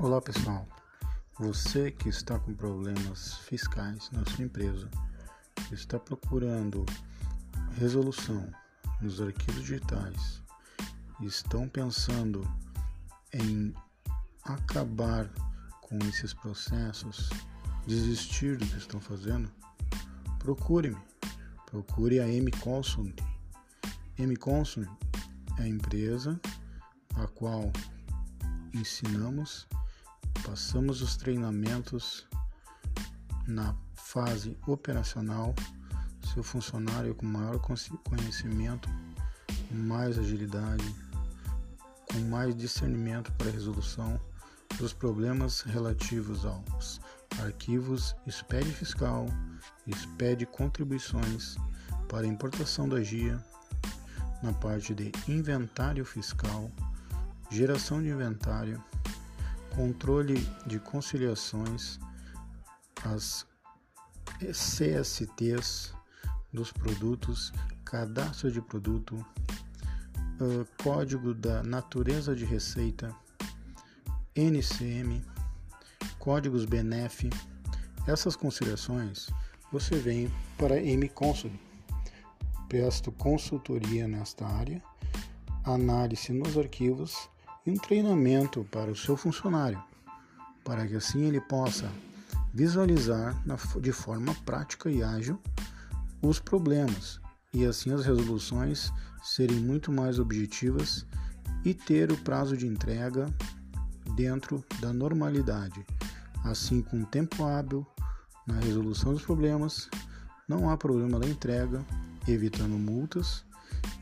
Olá pessoal, você que está com problemas fiscais na sua empresa, está procurando resolução nos arquivos digitais, estão pensando em acabar com esses processos, desistir do que estão fazendo, procure-me, procure a M Consult. M Consult é a empresa a qual ensinamos Passamos os treinamentos na fase operacional, seu funcionário com maior conhecimento, mais agilidade, com mais discernimento para a resolução dos problemas relativos aos arquivos SPED fiscal, SPED contribuições para importação da GIA, na parte de inventário fiscal, geração de inventário, controle de conciliações, as CSTs dos produtos, cadastro de produto, código da natureza de receita, NCM, códigos BNF. Essas conciliações você vem para MConsul. Presto consultoria nesta área, análise nos arquivos e um treinamento para o seu funcionário, para que assim ele possa visualizar de forma prática e ágil os problemas e assim as resoluções serem muito mais objetivas e ter o prazo de entrega dentro da normalidade, assim com tempo hábil na resolução dos problemas, não há problema da entrega, evitando multas,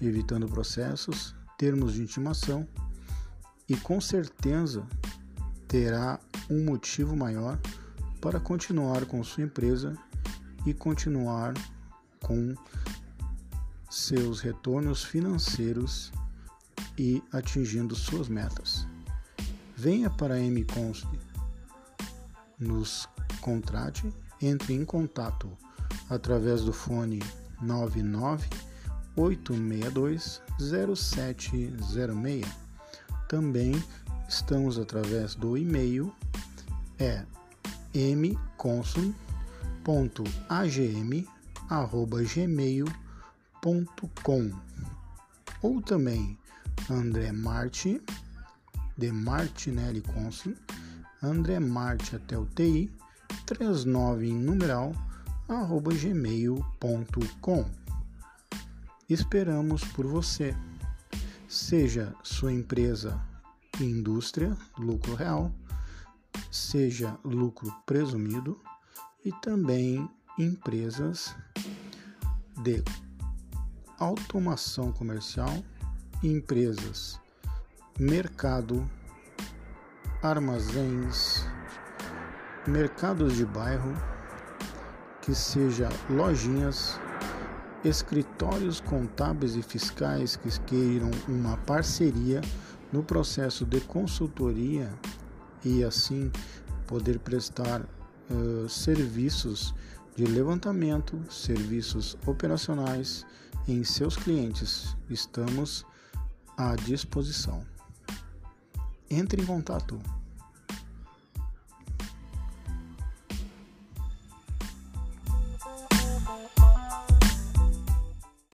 evitando processos, termos de intimação e com certeza terá um motivo maior para continuar com sua empresa e continuar com seus retornos financeiros e atingindo suas metas. Venha para a MConst, nos contrate, entre em contato através do fone 99 862 0706 também estamos através do e-mail é mconsul.agm@gmail.com ou também André Marte de Martinelli Consul André Marte até o TI 39 em numeral arroba gmail.com Esperamos por você seja sua empresa indústria, lucro real, seja lucro presumido e também empresas de automação comercial, empresas, mercado, armazéns, mercados de bairro, que seja lojinhas, escritórios contábeis e fiscais que queiram uma parceria no processo de consultoria e assim poder prestar uh, serviços de levantamento, serviços operacionais em seus clientes. Estamos à disposição. Entre em contato